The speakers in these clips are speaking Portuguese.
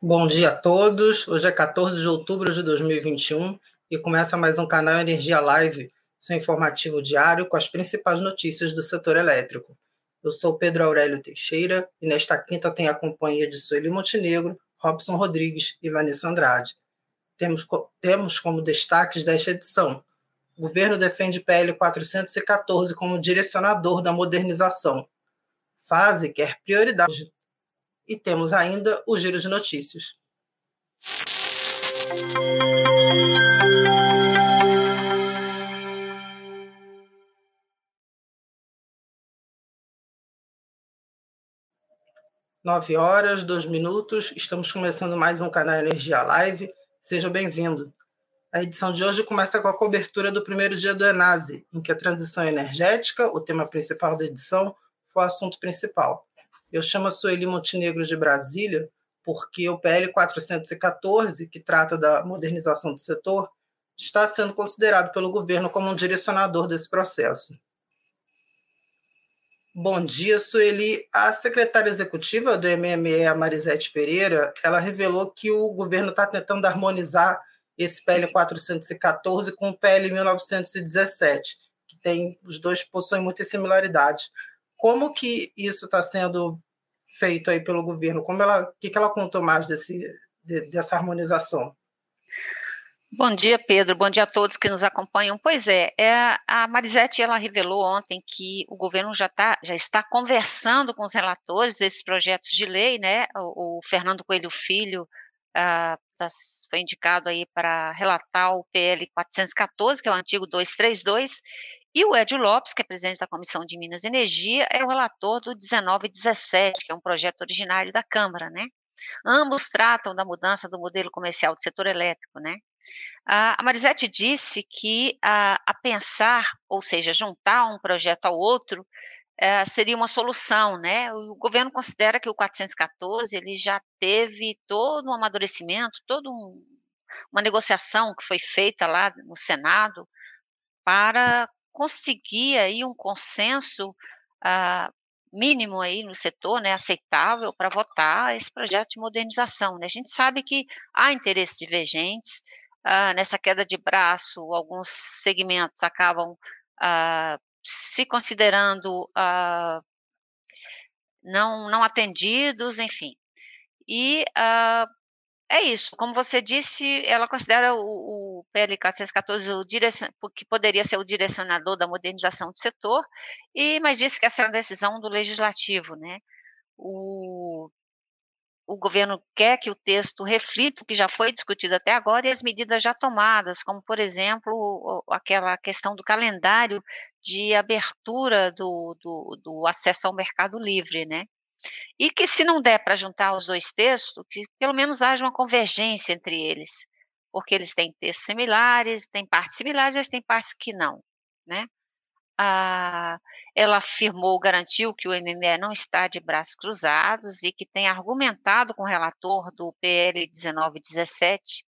Bom dia a todos. Hoje é 14 de outubro de 2021 e começa mais um canal Energia Live, seu informativo diário com as principais notícias do setor elétrico. Eu sou Pedro Aurélio Teixeira e nesta quinta tenho a companhia de Sueli Montenegro, Robson Rodrigues e Vanessa Andrade. Temos, temos como destaques desta edição. O governo defende PL 414 como direcionador da modernização. Fase quer prioridade. E temos ainda o giro de notícias. Nove horas, dois minutos. Estamos começando mais um canal Energia Live. Seja bem-vindo. A edição de hoje começa com a cobertura do primeiro dia do Enase, em que a transição energética, o tema principal da edição, foi o assunto principal. Eu chamo a Sueli Montenegro de Brasília porque o PL 414, que trata da modernização do setor, está sendo considerado pelo governo como um direcionador desse processo. Bom dia, Sueli. A secretária executiva do MME, a Marisete Pereira, ela revelou que o governo está tentando harmonizar esse PL 414 com o PL 1917, que tem os dois possuem muitas similaridades. Como que isso está sendo feito aí pelo governo? Como ela, o que, que ela contou mais desse, de, dessa harmonização? Bom dia, Pedro. Bom dia a todos que nos acompanham. Pois é, é a Marisete ela revelou ontem que o governo já, tá, já está conversando com os relatores desses projetos de lei, né? O, o Fernando Coelho Filho uh, foi indicado aí para relatar o PL 414, que é o antigo 232, e o Edio Lopes, que é presidente da Comissão de Minas e Energia, é o relator do 1917, que é um projeto originário da Câmara, né? Ambos tratam da mudança do modelo comercial do setor elétrico, né? A Marisete disse que a, a pensar, ou seja, juntar um projeto ao outro, é, seria uma solução, né? O governo considera que o 414 ele já teve todo um amadurecimento, toda um, uma negociação que foi feita lá no Senado para conseguir aí um consenso uh, mínimo aí no setor, né, aceitável para votar esse projeto de modernização. Né? A gente sabe que há interesses divergentes uh, nessa queda de braço, alguns segmentos acabam uh, se considerando uh, não, não atendidos, enfim. E uh, é isso, como você disse, ela considera o, o PL 414 o direcion, que poderia ser o direcionador da modernização do setor, e, mas disse que essa é uma decisão do legislativo, né? O, o governo quer que o texto reflita o que já foi discutido até agora e as medidas já tomadas, como, por exemplo, aquela questão do calendário de abertura do, do, do acesso ao mercado livre, né? E que, se não der para juntar os dois textos, que pelo menos haja uma convergência entre eles, porque eles têm textos similares, têm partes similares, eles têm partes que não, né? Ah, ela afirmou, garantiu que o MME não está de braços cruzados e que tem argumentado com o relator do PL 1917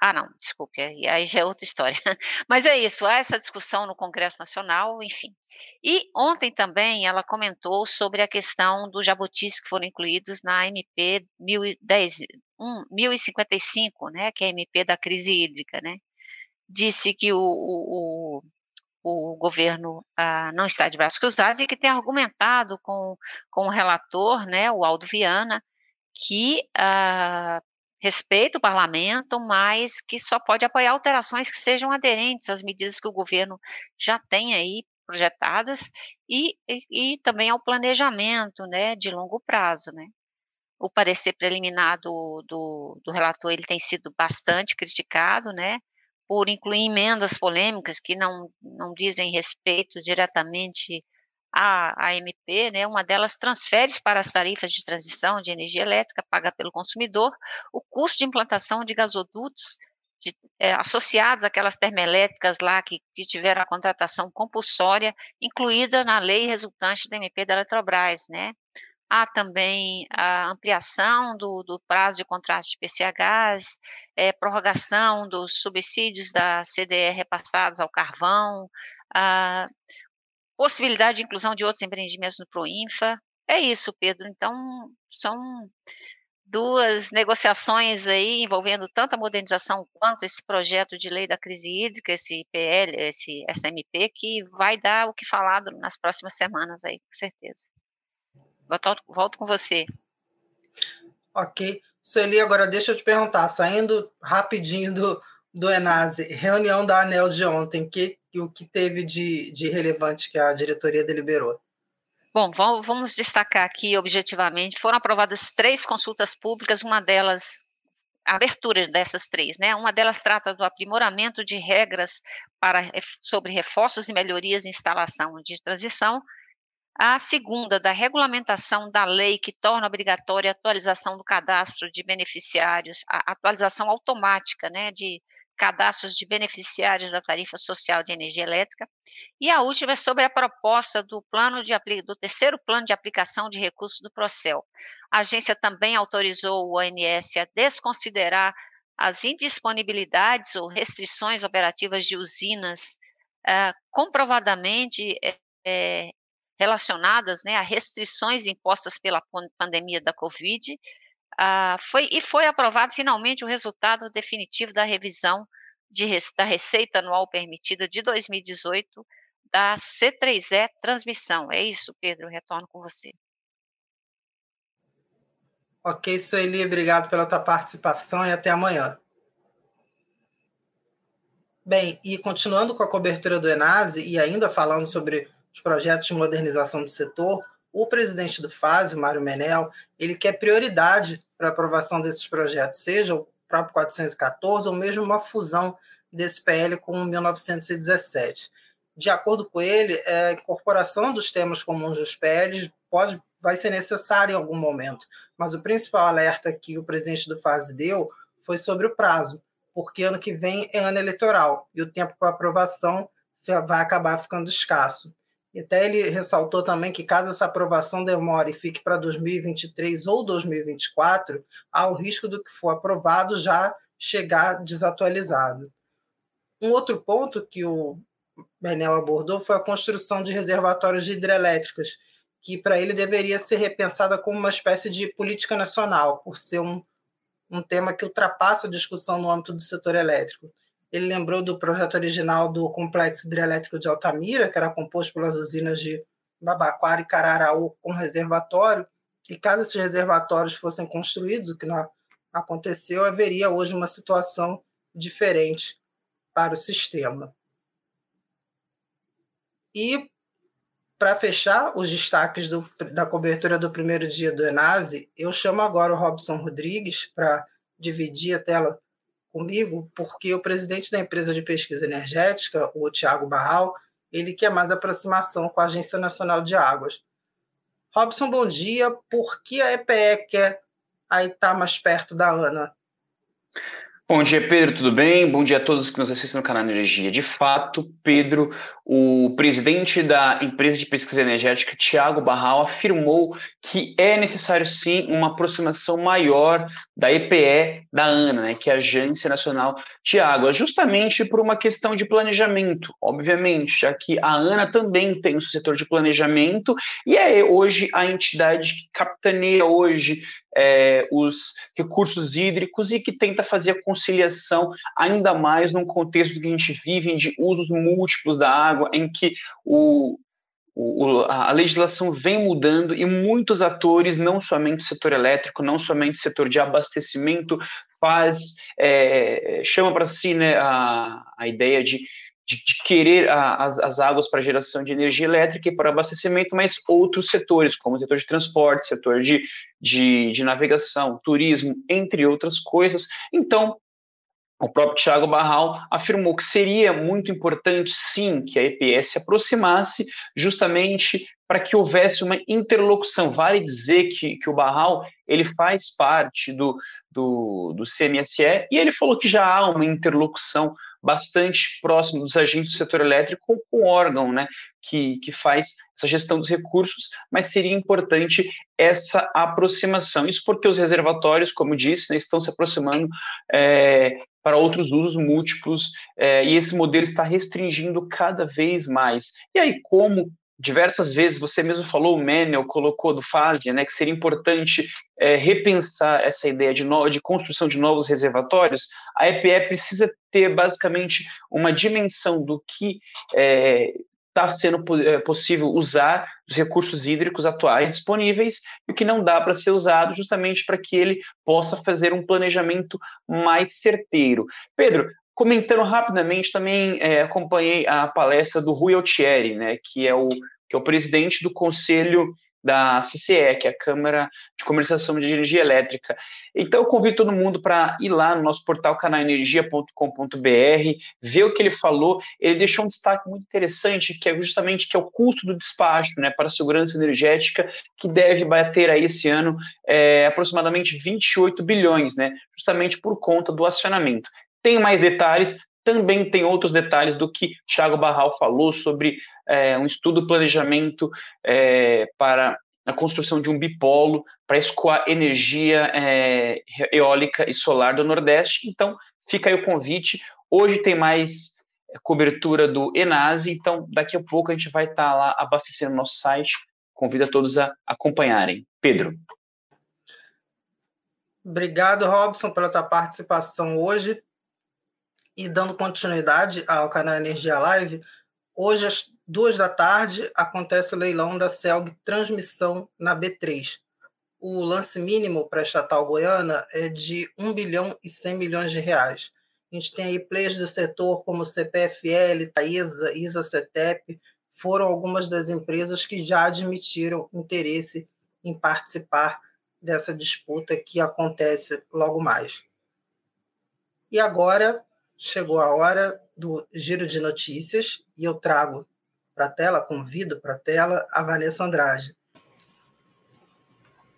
ah, não, desculpe, aí já é outra história. Mas é isso, há essa discussão no Congresso Nacional, enfim. E ontem também ela comentou sobre a questão dos jabutis que foram incluídos na MP 1010, 1055, né, que é a MP da crise hídrica, né. Disse que o, o, o governo ah, não está de braços cruzados e que tem argumentado com, com o relator, né, o Aldo Viana, que ah, respeita o parlamento, mas que só pode apoiar alterações que sejam aderentes às medidas que o governo já tem aí projetadas e, e, e também ao planejamento, né, de longo prazo, né. O parecer preliminar do, do, do relator, ele tem sido bastante criticado, né, por incluir emendas polêmicas que não, não dizem respeito diretamente a AMP, né, uma delas transfere para as tarifas de transição de energia elétrica paga pelo consumidor o custo de implantação de gasodutos de, é, associados àquelas termoelétricas lá que, que tiveram a contratação compulsória incluída na lei resultante da MP da Eletrobras, né. Há também a ampliação do, do prazo de contrato de PCHs, é, prorrogação dos subsídios da CDE repassados ao carvão, a, possibilidade de inclusão de outros empreendimentos no Proinfa. É isso, Pedro. Então, são duas negociações aí envolvendo tanto a modernização quanto esse projeto de lei da crise hídrica, esse PL, esse SMP, que vai dar o que falar nas próximas semanas aí, com certeza. Volto, volto com você. Ok. Sueli, agora deixa eu te perguntar, saindo rapidinho do, do Enase, reunião da ANEL de ontem, que, o que teve de, de relevante que a diretoria deliberou? Bom, vamos destacar aqui objetivamente, foram aprovadas três consultas públicas, uma delas, a abertura dessas três, né? Uma delas trata do aprimoramento de regras para, sobre reforços e melhorias em instalação de transição, a segunda, da regulamentação da lei que torna obrigatória a atualização do cadastro de beneficiários, a atualização automática, né, de cadastros de beneficiários da tarifa social de energia elétrica, e a última é sobre a proposta do plano de do terceiro plano de aplicação de recursos do Procel. A agência também autorizou o ONS a desconsiderar as indisponibilidades ou restrições operativas de usinas uh, comprovadamente é, relacionadas né, a restrições impostas pela pandemia da Covid, ah, foi, e foi aprovado finalmente o resultado definitivo da revisão de, da receita anual permitida de 2018 da C3E Transmissão. É isso, Pedro, retorno com você. Ok, Sueli, obrigado pela tua participação e até amanhã. Bem, e continuando com a cobertura do Enase e ainda falando sobre os projetos de modernização do setor, o presidente do FASE, Mário Menel, ele quer prioridade para aprovação desses projetos, seja o próprio 414 ou mesmo uma fusão desse PL com o 1917. De acordo com ele, a incorporação dos temas comuns dos PLs pode, vai ser necessária em algum momento, mas o principal alerta que o presidente do FASE deu foi sobre o prazo, porque ano que vem é ano eleitoral e o tempo para aprovação vai acabar ficando escasso. E até ele ressaltou também que, caso essa aprovação demore e fique para 2023 ou 2024, há o risco do que for aprovado já chegar desatualizado. Um outro ponto que o Benel abordou foi a construção de reservatórios de hidrelétricas, que para ele deveria ser repensada como uma espécie de política nacional, por ser um, um tema que ultrapassa a discussão no âmbito do setor elétrico. Ele lembrou do projeto original do complexo hidrelétrico de Altamira, que era composto pelas usinas de Babaquara e Cararaú com reservatório, e caso esses reservatórios fossem construídos, o que não aconteceu, haveria hoje uma situação diferente para o sistema. E, para fechar os destaques do, da cobertura do primeiro dia do Enase, eu chamo agora o Robson Rodrigues para dividir a tela comigo, porque o presidente da empresa de pesquisa energética, o Tiago Barral, ele quer mais aproximação com a Agência Nacional de Águas. Robson, bom dia. Por que a EPE quer aí estar tá mais perto da ANA? Bom dia, Pedro, tudo bem? Bom dia a todos que nos assistem no canal Energia. De fato, Pedro, o presidente da empresa de pesquisa energética, Tiago Barral, afirmou que é necessário sim uma aproximação maior da EPE da ANA, né, que é a Agência Nacional de Água, justamente por uma questão de planejamento, obviamente, já que a ANA também tem o setor de planejamento e é hoje a entidade que capitaneia hoje é, os recursos hídricos e que tenta fazer a conciliação ainda mais num contexto que a gente vive de usos múltiplos da água, em que o, o, a legislação vem mudando e muitos atores, não somente o setor elétrico, não somente o setor de abastecimento, faz é, chama para si né, a, a ideia de de, de querer a, as, as águas para geração de energia elétrica e para abastecimento, mas outros setores, como o setor de transporte, setor de, de, de navegação, turismo, entre outras coisas. Então, o próprio Tiago Barral afirmou que seria muito importante, sim, que a EPS se aproximasse, justamente para que houvesse uma interlocução. Vale dizer que, que o Barral ele faz parte do, do, do CMSE e ele falou que já há uma interlocução bastante próximo dos agentes do setor elétrico com o órgão né, que, que faz essa gestão dos recursos, mas seria importante essa aproximação. Isso porque os reservatórios, como disse, né, estão se aproximando é, para outros usos múltiplos é, e esse modelo está restringindo cada vez mais. E aí, como diversas vezes, você mesmo falou, o Menel colocou do FASE, né, que seria importante é, repensar essa ideia de, no, de construção de novos reservatórios, a EPE precisa ter basicamente uma dimensão do que é, está sendo é, possível usar os recursos hídricos atuais disponíveis e o que não dá para ser usado, justamente para que ele possa fazer um planejamento mais certeiro. Pedro, comentando rapidamente, também é, acompanhei a palestra do Rui Altieri, né, que é o que é o presidente do Conselho da CCE, que é a Câmara de Comercialização de Energia Elétrica. Então, eu convido todo mundo para ir lá no nosso portal canalenergia.com.br, ver o que ele falou. Ele deixou um destaque muito interessante, que é justamente que é o custo do despacho né, para a segurança energética, que deve bater aí esse ano é, aproximadamente 28 bilhões, né, justamente por conta do acionamento. Tem mais detalhes, também tem outros detalhes do que Thiago Barral falou sobre é, um estudo planejamento é, para a construção de um bipolo para escoar energia é, eólica e solar do Nordeste. Então, fica aí o convite. Hoje tem mais cobertura do Enase, então daqui a pouco a gente vai estar tá lá abastecendo o nosso site. Convido a todos a acompanharem. Pedro. Obrigado, Robson, pela tua participação hoje. E dando continuidade ao canal Energia Live, hoje às duas da tarde acontece o leilão da CELG Transmissão na B3. O lance mínimo para a estatal goiana é de 1 bilhão e 100 milhões de reais. A gente tem aí players do setor como CPFL, Taesa, ISA-CETEP, foram algumas das empresas que já admitiram interesse em participar dessa disputa que acontece logo mais. E agora chegou a hora do giro de notícias e eu trago para a tela, convido para a tela a Vanessa Andrade.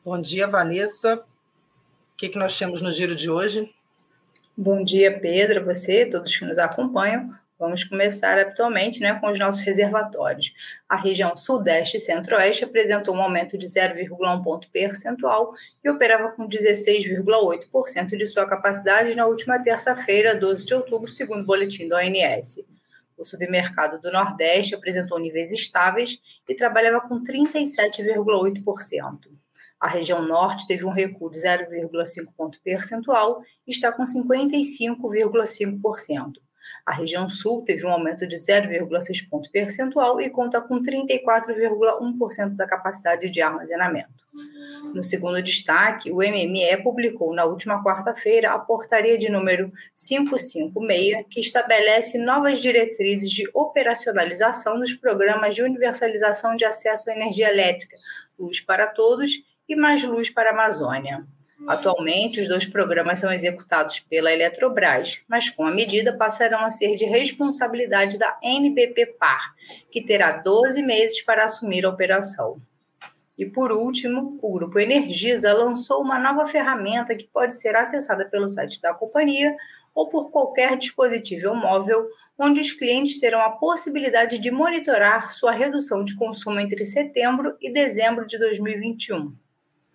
Bom dia, Vanessa. O que, que nós temos no giro de hoje? Bom dia, Pedro, você, todos que nos acompanham. Vamos começar atualmente né, com os nossos reservatórios. A região Sudeste e Centro-Oeste apresentou um aumento de 0,1 ponto percentual e operava com 16,8% de sua capacidade na última terça-feira, 12 de outubro, segundo o boletim da ONS. O submercado do Nordeste apresentou níveis estáveis e trabalhava com 37,8%. A região Norte teve um recuo de 0,5 ponto percentual e está com 55,5%. A região sul teve um aumento de 0,6 ponto percentual e conta com 34,1% da capacidade de armazenamento. No segundo destaque, o MME publicou na última quarta-feira a portaria de número 556, que estabelece novas diretrizes de operacionalização dos programas de universalização de acesso à energia elétrica, Luz para Todos e Mais Luz para a Amazônia. Atualmente, os dois programas são executados pela Eletrobras, mas com a medida passarão a ser de responsabilidade da NBP Par, que terá 12 meses para assumir a operação. E por último, o Grupo Energisa lançou uma nova ferramenta que pode ser acessada pelo site da companhia ou por qualquer dispositivo móvel, onde os clientes terão a possibilidade de monitorar sua redução de consumo entre setembro e dezembro de 2021.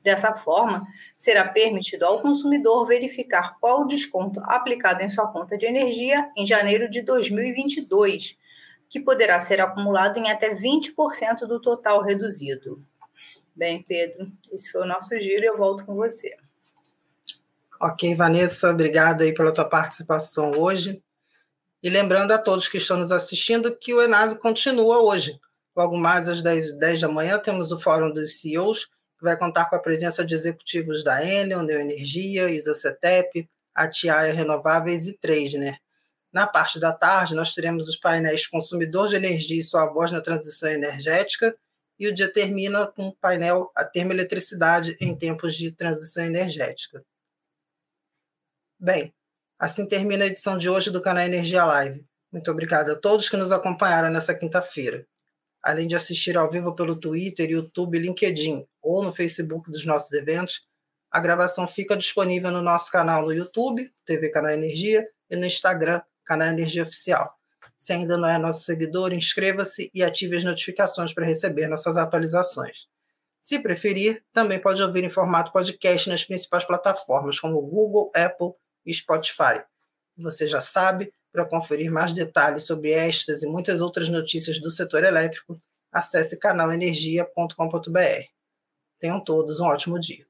Dessa forma, será permitido ao consumidor verificar qual o desconto aplicado em sua conta de energia em janeiro de 2022, que poderá ser acumulado em até 20% do total reduzido. Bem, Pedro, esse foi o nosso giro e eu volto com você. Ok, Vanessa, obrigado aí pela tua participação hoje. E lembrando a todos que estão nos assistindo que o Enase continua hoje. Logo mais às 10, 10 da manhã temos o Fórum dos CEOs, vai contar com a presença de executivos da Enel, Neoenergia, ISA-CETEP, Atiaia Renováveis e Tradner. Na parte da tarde, nós teremos os painéis Consumidor de Energia e Sua Voz na Transição Energética, e o dia termina com o painel A Termoeletricidade em Tempos de Transição Energética. Bem, assim termina a edição de hoje do canal Energia Live. Muito obrigado a todos que nos acompanharam nessa quinta-feira além de assistir ao vivo pelo Twitter, YouTube, LinkedIn ou no Facebook dos nossos eventos, a gravação fica disponível no nosso canal no YouTube, TV Canal Energia, e no Instagram, Canal Energia Oficial. Se ainda não é nosso seguidor, inscreva-se e ative as notificações para receber nossas atualizações. Se preferir, também pode ouvir em formato podcast nas principais plataformas como Google, Apple e Spotify. Você já sabe, para conferir mais detalhes sobre estas e muitas outras notícias do setor elétrico, acesse canalenergia.com.br. Tenham todos um ótimo dia.